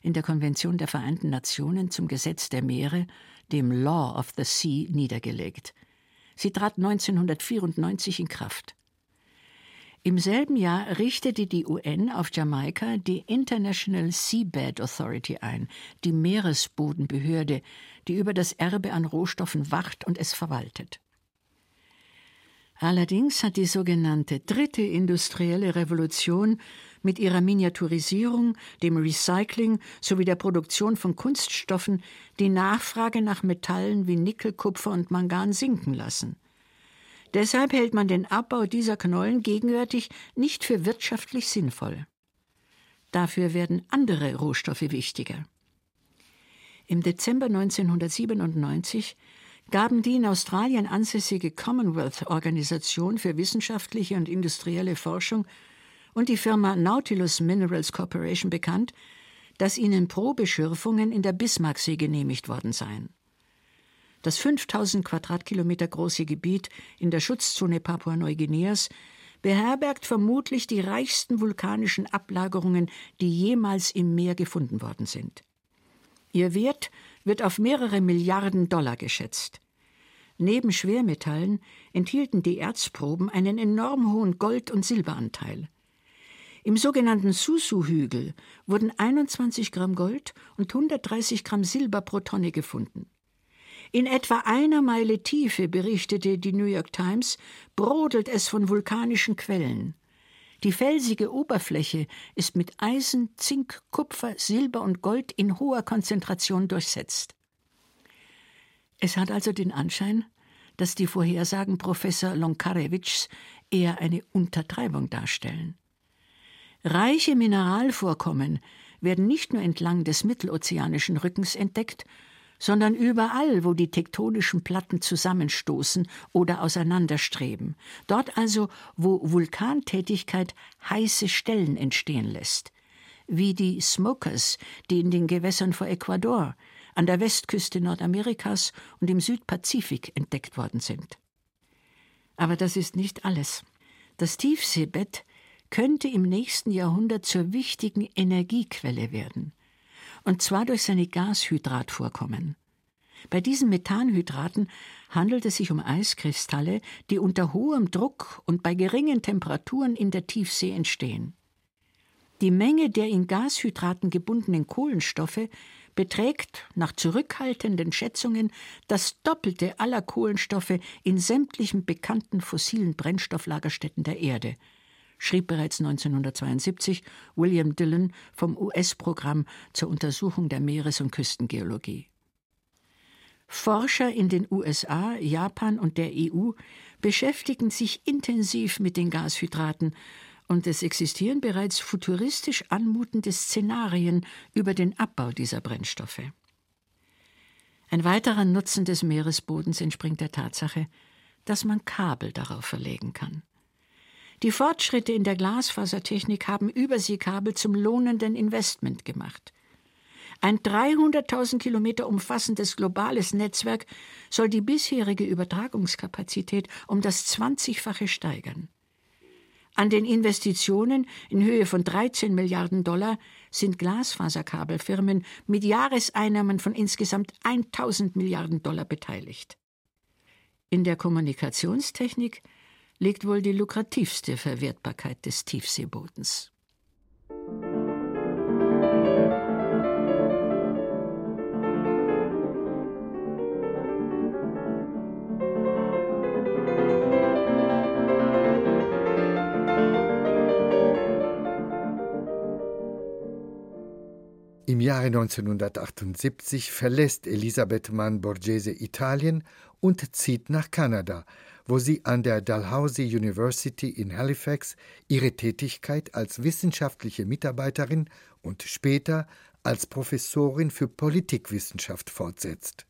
in der Konvention der Vereinten Nationen zum Gesetz der Meere, dem Law of the Sea, niedergelegt. Sie trat 1994 in Kraft. Im selben Jahr richtete die UN auf Jamaika die International Seabed Authority ein, die Meeresbodenbehörde, die über das Erbe an Rohstoffen wacht und es verwaltet. Allerdings hat die sogenannte dritte industrielle Revolution mit ihrer Miniaturisierung, dem Recycling sowie der Produktion von Kunststoffen die Nachfrage nach Metallen wie Nickel, Kupfer und Mangan sinken lassen. Deshalb hält man den Abbau dieser Knollen gegenwärtig nicht für wirtschaftlich sinnvoll. Dafür werden andere Rohstoffe wichtiger. Im Dezember 1997 gaben die in Australien ansässige Commonwealth-Organisation für wissenschaftliche und industrielle Forschung und die Firma Nautilus Minerals Corporation bekannt, dass ihnen Probeschürfungen in der Bismarcksee genehmigt worden seien. Das 5000 Quadratkilometer große Gebiet in der Schutzzone Papua-Neuguineas beherbergt vermutlich die reichsten vulkanischen Ablagerungen, die jemals im Meer gefunden worden sind. Ihr Wert wird auf mehrere Milliarden Dollar geschätzt. Neben Schwermetallen enthielten die Erzproben einen enorm hohen Gold- und Silberanteil. Im sogenannten Susu-Hügel wurden 21 Gramm Gold und 130 Gramm Silber pro Tonne gefunden. In etwa einer Meile Tiefe, berichtete die New York Times, brodelt es von vulkanischen Quellen. Die felsige Oberfläche ist mit Eisen, Zink, Kupfer, Silber und Gold in hoher Konzentration durchsetzt. Es hat also den Anschein, dass die Vorhersagen Professor Lonkarewitschs eher eine Untertreibung darstellen. Reiche Mineralvorkommen werden nicht nur entlang des mittelozeanischen Rückens entdeckt, sondern überall, wo die tektonischen Platten zusammenstoßen oder auseinanderstreben, dort also, wo Vulkantätigkeit heiße Stellen entstehen lässt, wie die Smokers, die in den Gewässern vor Ecuador, an der Westküste Nordamerikas und im Südpazifik entdeckt worden sind. Aber das ist nicht alles. Das Tiefseebett könnte im nächsten Jahrhundert zur wichtigen Energiequelle werden, und zwar durch seine Gashydratvorkommen. Bei diesen Methanhydraten handelt es sich um Eiskristalle, die unter hohem Druck und bei geringen Temperaturen in der Tiefsee entstehen. Die Menge der in Gashydraten gebundenen Kohlenstoffe beträgt nach zurückhaltenden Schätzungen das Doppelte aller Kohlenstoffe in sämtlichen bekannten fossilen Brennstofflagerstätten der Erde, schrieb bereits 1972 William Dillon vom US-Programm zur Untersuchung der Meeres- und Küstengeologie. Forscher in den USA, Japan und der EU beschäftigen sich intensiv mit den Gashydraten und es existieren bereits futuristisch anmutende Szenarien über den Abbau dieser Brennstoffe. Ein weiterer Nutzen des Meeresbodens entspringt der Tatsache, dass man Kabel darauf verlegen kann. Die Fortschritte in der Glasfasertechnik haben Überseekabel zum lohnenden Investment gemacht. Ein 300.000 Kilometer umfassendes globales Netzwerk soll die bisherige Übertragungskapazität um das 20-fache steigern. An den Investitionen in Höhe von 13 Milliarden Dollar sind Glasfaserkabelfirmen mit Jahreseinnahmen von insgesamt 1000 Milliarden Dollar beteiligt. In der Kommunikationstechnik liegt wohl die lukrativste Verwertbarkeit des Tiefseebodens. Im Jahre 1978 verlässt Elisabeth Mann Borghese Italien und zieht nach Kanada, wo sie an der Dalhousie University in Halifax ihre Tätigkeit als wissenschaftliche Mitarbeiterin und später als Professorin für Politikwissenschaft fortsetzt.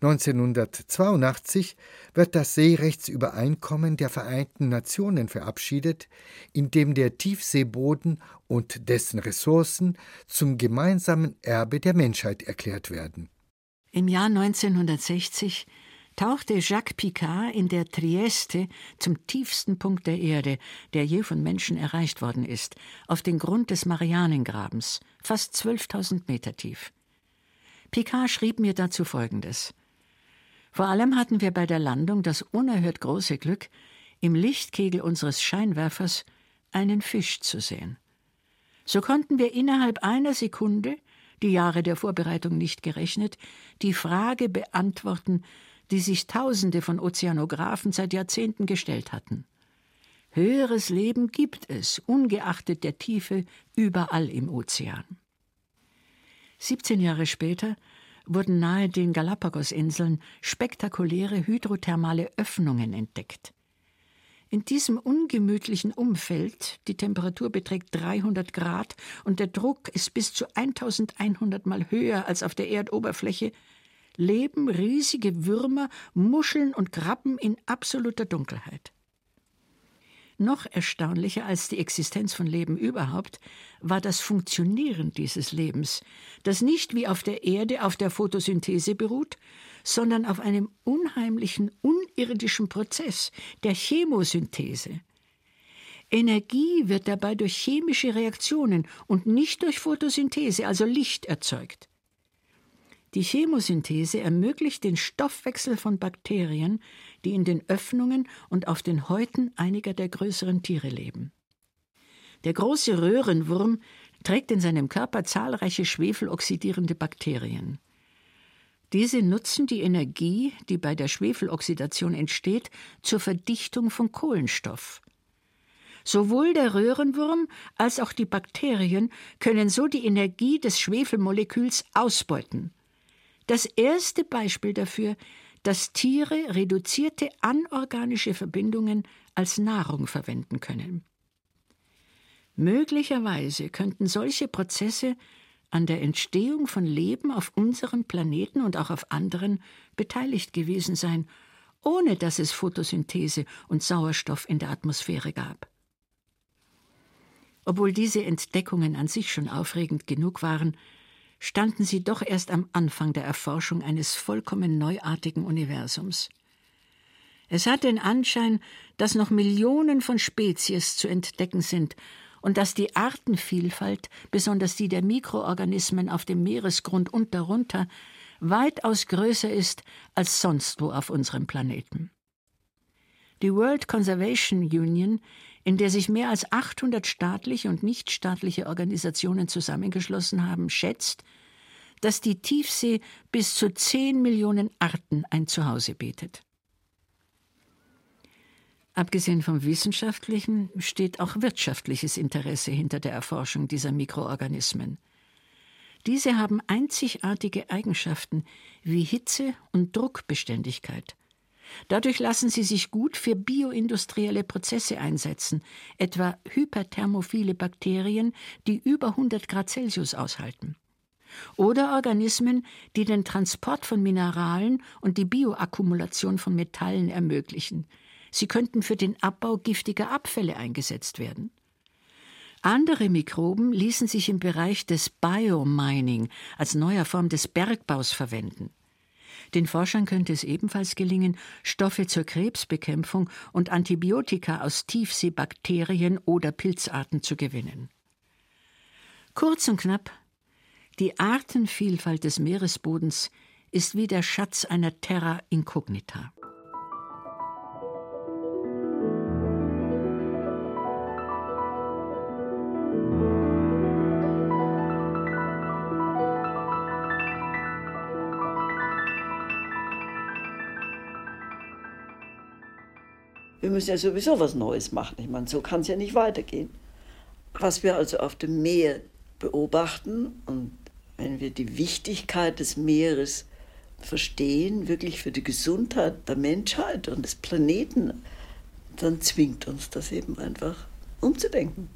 1982 wird das Seerechtsübereinkommen der Vereinten Nationen verabschiedet, in dem der Tiefseeboden und dessen Ressourcen zum gemeinsamen Erbe der Menschheit erklärt werden. Im Jahr 1960 tauchte Jacques Picard in der Trieste zum tiefsten Punkt der Erde, der je von Menschen erreicht worden ist, auf den Grund des Marianengrabens, fast 12.000 Meter tief. Picard schrieb mir dazu Folgendes. Vor allem hatten wir bei der Landung das unerhört große Glück, im Lichtkegel unseres Scheinwerfers einen Fisch zu sehen. So konnten wir innerhalb einer Sekunde, die Jahre der Vorbereitung nicht gerechnet, die Frage beantworten, die sich Tausende von Ozeanographen seit Jahrzehnten gestellt hatten. Höheres Leben gibt es, ungeachtet der Tiefe, überall im Ozean. 17 Jahre später wurden nahe den Galapagosinseln spektakuläre hydrothermale Öffnungen entdeckt. In diesem ungemütlichen Umfeld, die Temperatur beträgt 300 Grad und der Druck ist bis zu 1100 Mal höher als auf der Erdoberfläche, leben riesige Würmer, Muscheln und Krabben in absoluter Dunkelheit. Noch erstaunlicher als die Existenz von Leben überhaupt war das Funktionieren dieses Lebens, das nicht wie auf der Erde auf der Photosynthese beruht, sondern auf einem unheimlichen, unirdischen Prozess, der Chemosynthese. Energie wird dabei durch chemische Reaktionen und nicht durch Photosynthese, also Licht, erzeugt. Die Chemosynthese ermöglicht den Stoffwechsel von Bakterien, die in den Öffnungen und auf den Häuten einiger der größeren Tiere leben. Der große Röhrenwurm trägt in seinem Körper zahlreiche schwefeloxidierende Bakterien. Diese nutzen die Energie, die bei der Schwefeloxidation entsteht, zur Verdichtung von Kohlenstoff. Sowohl der Röhrenwurm als auch die Bakterien können so die Energie des Schwefelmoleküls ausbeuten. Das erste Beispiel dafür, dass Tiere reduzierte anorganische Verbindungen als Nahrung verwenden können. Möglicherweise könnten solche Prozesse an der Entstehung von Leben auf unserem Planeten und auch auf anderen beteiligt gewesen sein, ohne dass es Photosynthese und Sauerstoff in der Atmosphäre gab. Obwohl diese Entdeckungen an sich schon aufregend genug waren, standen sie doch erst am Anfang der Erforschung eines vollkommen neuartigen Universums. Es hat den Anschein, dass noch Millionen von Spezies zu entdecken sind und dass die Artenvielfalt, besonders die der Mikroorganismen auf dem Meeresgrund und darunter, weitaus größer ist als sonst wo auf unserem Planeten. Die World Conservation Union, in der sich mehr als 800 staatliche und nichtstaatliche Organisationen zusammengeschlossen haben, schätzt, dass die Tiefsee bis zu zehn Millionen Arten ein Zuhause bietet. Abgesehen vom wissenschaftlichen steht auch wirtschaftliches Interesse hinter der Erforschung dieser Mikroorganismen. Diese haben einzigartige Eigenschaften wie Hitze und Druckbeständigkeit. Dadurch lassen sie sich gut für bioindustrielle Prozesse einsetzen, etwa hyperthermophile Bakterien, die über 100 Grad Celsius aushalten. Oder Organismen, die den Transport von Mineralen und die Bioakkumulation von Metallen ermöglichen, Sie könnten für den Abbau giftiger Abfälle eingesetzt werden. Andere Mikroben ließen sich im Bereich des Biomining als neuer Form des Bergbaus verwenden. Den Forschern könnte es ebenfalls gelingen, Stoffe zur Krebsbekämpfung und Antibiotika aus Tiefseebakterien oder Pilzarten zu gewinnen. Kurz und knapp, die Artenvielfalt des Meeresbodens ist wie der Schatz einer Terra incognita. Müssen ja sowieso was Neues machen. Ich meine, so kann es ja nicht weitergehen. Was wir also auf dem Meer beobachten und wenn wir die Wichtigkeit des Meeres verstehen, wirklich für die Gesundheit der Menschheit und des Planeten, dann zwingt uns das eben einfach umzudenken.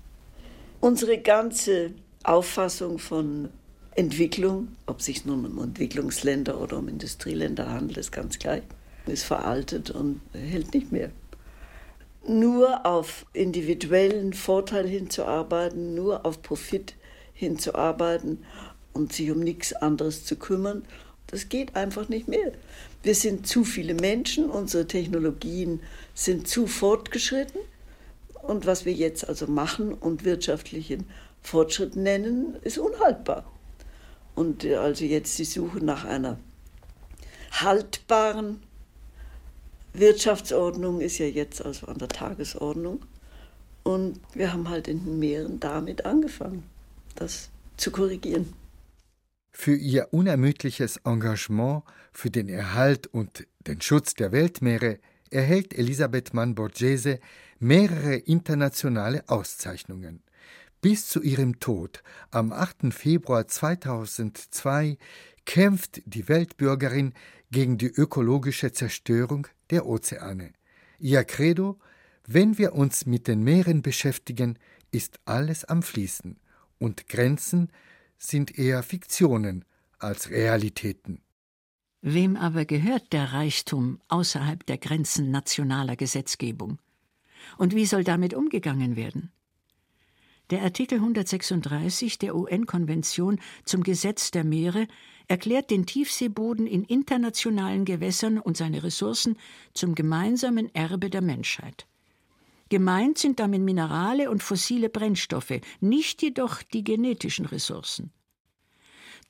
Unsere ganze Auffassung von Entwicklung, ob es sich nun um Entwicklungsländer oder um Industrieländer handelt, ist ganz gleich, ist veraltet und hält nicht mehr nur auf individuellen Vorteil hinzuarbeiten, nur auf Profit hinzuarbeiten und sich um nichts anderes zu kümmern, das geht einfach nicht mehr. Wir sind zu viele Menschen, unsere Technologien sind zu fortgeschritten und was wir jetzt also machen und wirtschaftlichen Fortschritt nennen, ist unhaltbar. Und also jetzt die Suche nach einer haltbaren Wirtschaftsordnung ist ja jetzt also an der Tagesordnung. Und wir haben halt in den Meeren damit angefangen, das zu korrigieren. Für ihr unermüdliches Engagement für den Erhalt und den Schutz der Weltmeere erhält Elisabeth Mann-Borghese mehrere internationale Auszeichnungen. Bis zu ihrem Tod am 8. Februar 2002 kämpft die Weltbürgerin gegen die ökologische Zerstörung der Ozeane. Ihr Credo, wenn wir uns mit den Meeren beschäftigen, ist alles am Fließen und Grenzen sind eher Fiktionen als Realitäten. Wem aber gehört der Reichtum außerhalb der Grenzen nationaler Gesetzgebung? Und wie soll damit umgegangen werden? Der Artikel 136 der UN-Konvention zum Gesetz der Meere erklärt den Tiefseeboden in internationalen Gewässern und seine Ressourcen zum gemeinsamen Erbe der Menschheit. Gemeint sind damit Minerale und fossile Brennstoffe, nicht jedoch die genetischen Ressourcen.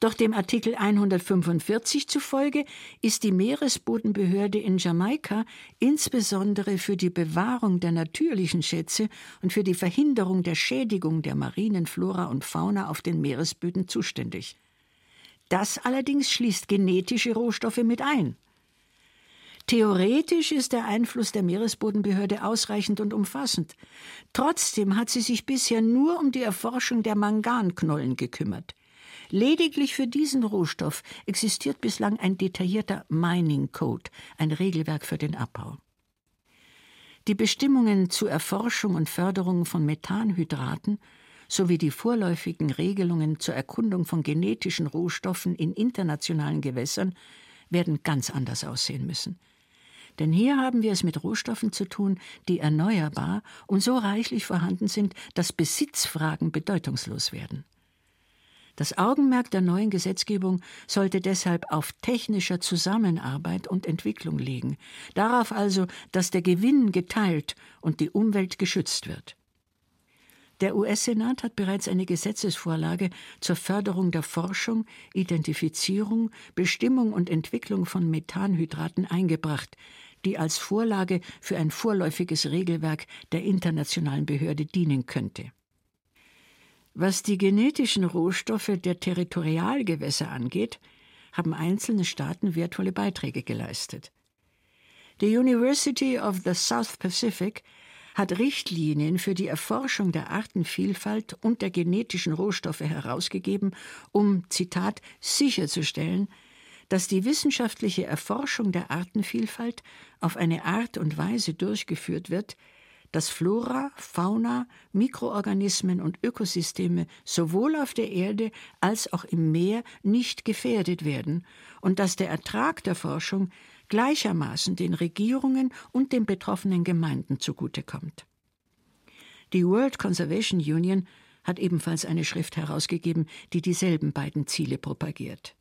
Doch dem Artikel 145 zufolge ist die Meeresbodenbehörde in Jamaika insbesondere für die Bewahrung der natürlichen Schätze und für die Verhinderung der Schädigung der marinen Flora und Fauna auf den Meeresböden zuständig. Das allerdings schließt genetische Rohstoffe mit ein. Theoretisch ist der Einfluss der Meeresbodenbehörde ausreichend und umfassend. Trotzdem hat sie sich bisher nur um die Erforschung der Manganknollen gekümmert. Lediglich für diesen Rohstoff existiert bislang ein detaillierter Mining Code, ein Regelwerk für den Abbau. Die Bestimmungen zur Erforschung und Förderung von Methanhydraten sowie die vorläufigen Regelungen zur Erkundung von genetischen Rohstoffen in internationalen Gewässern werden ganz anders aussehen müssen. Denn hier haben wir es mit Rohstoffen zu tun, die erneuerbar und so reichlich vorhanden sind, dass Besitzfragen bedeutungslos werden. Das Augenmerk der neuen Gesetzgebung sollte deshalb auf technischer Zusammenarbeit und Entwicklung liegen, darauf also, dass der Gewinn geteilt und die Umwelt geschützt wird. Der US-Senat hat bereits eine Gesetzesvorlage zur Förderung der Forschung, Identifizierung, Bestimmung und Entwicklung von Methanhydraten eingebracht, die als Vorlage für ein vorläufiges Regelwerk der internationalen Behörde dienen könnte. Was die genetischen Rohstoffe der Territorialgewässer angeht, haben einzelne Staaten wertvolle Beiträge geleistet. Die University of the South Pacific hat Richtlinien für die Erforschung der Artenvielfalt und der genetischen Rohstoffe herausgegeben, um, Zitat, sicherzustellen, dass die wissenschaftliche Erforschung der Artenvielfalt auf eine Art und Weise durchgeführt wird, dass Flora, Fauna, Mikroorganismen und Ökosysteme sowohl auf der Erde als auch im Meer nicht gefährdet werden und dass der Ertrag der Forschung gleichermaßen den Regierungen und den betroffenen Gemeinden zugutekommt. Die World Conservation Union hat ebenfalls eine Schrift herausgegeben, die dieselben beiden Ziele propagiert.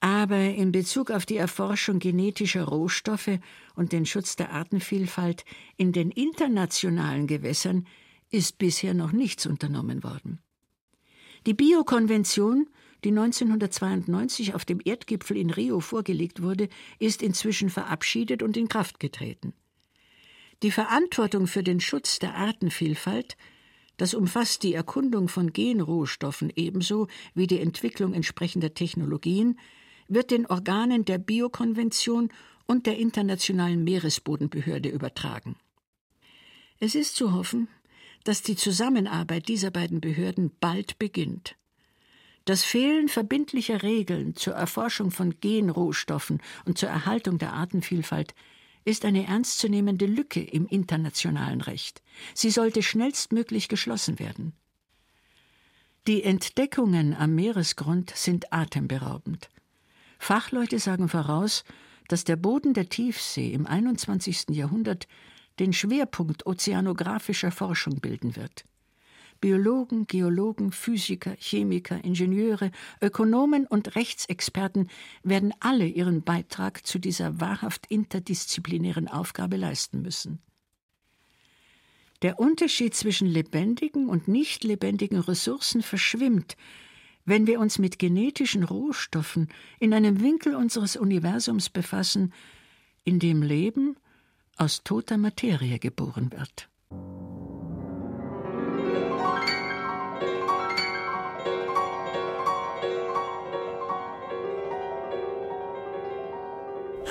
Aber in Bezug auf die Erforschung genetischer Rohstoffe und den Schutz der Artenvielfalt in den internationalen Gewässern ist bisher noch nichts unternommen worden. Die Biokonvention, die 1992 auf dem Erdgipfel in Rio vorgelegt wurde, ist inzwischen verabschiedet und in Kraft getreten. Die Verantwortung für den Schutz der Artenvielfalt das umfasst die Erkundung von Genrohstoffen ebenso wie die Entwicklung entsprechender Technologien, wird den Organen der Biokonvention und der Internationalen Meeresbodenbehörde übertragen. Es ist zu hoffen, dass die Zusammenarbeit dieser beiden Behörden bald beginnt. Das Fehlen verbindlicher Regeln zur Erforschung von Genrohstoffen und zur Erhaltung der Artenvielfalt ist eine ernstzunehmende Lücke im internationalen Recht. Sie sollte schnellstmöglich geschlossen werden. Die Entdeckungen am Meeresgrund sind atemberaubend. Fachleute sagen voraus, dass der Boden der Tiefsee im 21. Jahrhundert den Schwerpunkt ozeanographischer Forschung bilden wird. Biologen, Geologen, Physiker, Chemiker, Ingenieure, Ökonomen und Rechtsexperten werden alle ihren Beitrag zu dieser wahrhaft interdisziplinären Aufgabe leisten müssen. Der Unterschied zwischen lebendigen und nicht lebendigen Ressourcen verschwimmt, wenn wir uns mit genetischen Rohstoffen in einem Winkel unseres Universums befassen, in dem Leben aus toter Materie geboren wird.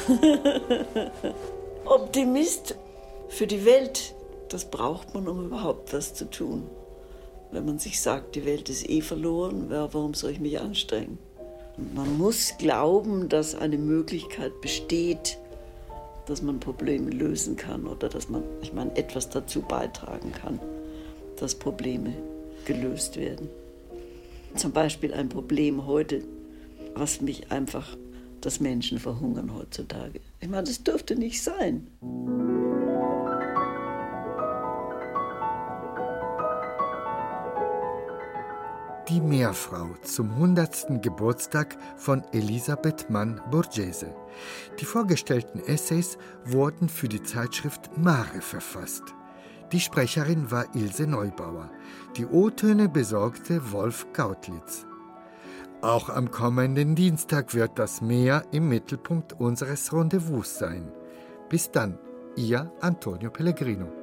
Optimist für die Welt, das braucht man, um überhaupt was zu tun. Wenn man sich sagt, die Welt ist eh verloren, warum soll ich mich anstrengen? Man muss glauben, dass eine Möglichkeit besteht, dass man Probleme lösen kann oder dass man, ich meine, etwas dazu beitragen kann, dass Probleme gelöst werden. Zum Beispiel ein Problem heute, was mich einfach, dass Menschen verhungern heutzutage. Ich meine, das dürfte nicht sein. Die Meerfrau zum 100. Geburtstag von Elisabeth Mann-Borghese. Die vorgestellten Essays wurden für die Zeitschrift Mare verfasst. Die Sprecherin war Ilse Neubauer. Die O-Töne besorgte Wolf Gautlitz. Auch am kommenden Dienstag wird das Meer im Mittelpunkt unseres Rendezvous sein. Bis dann, Ihr Antonio Pellegrino.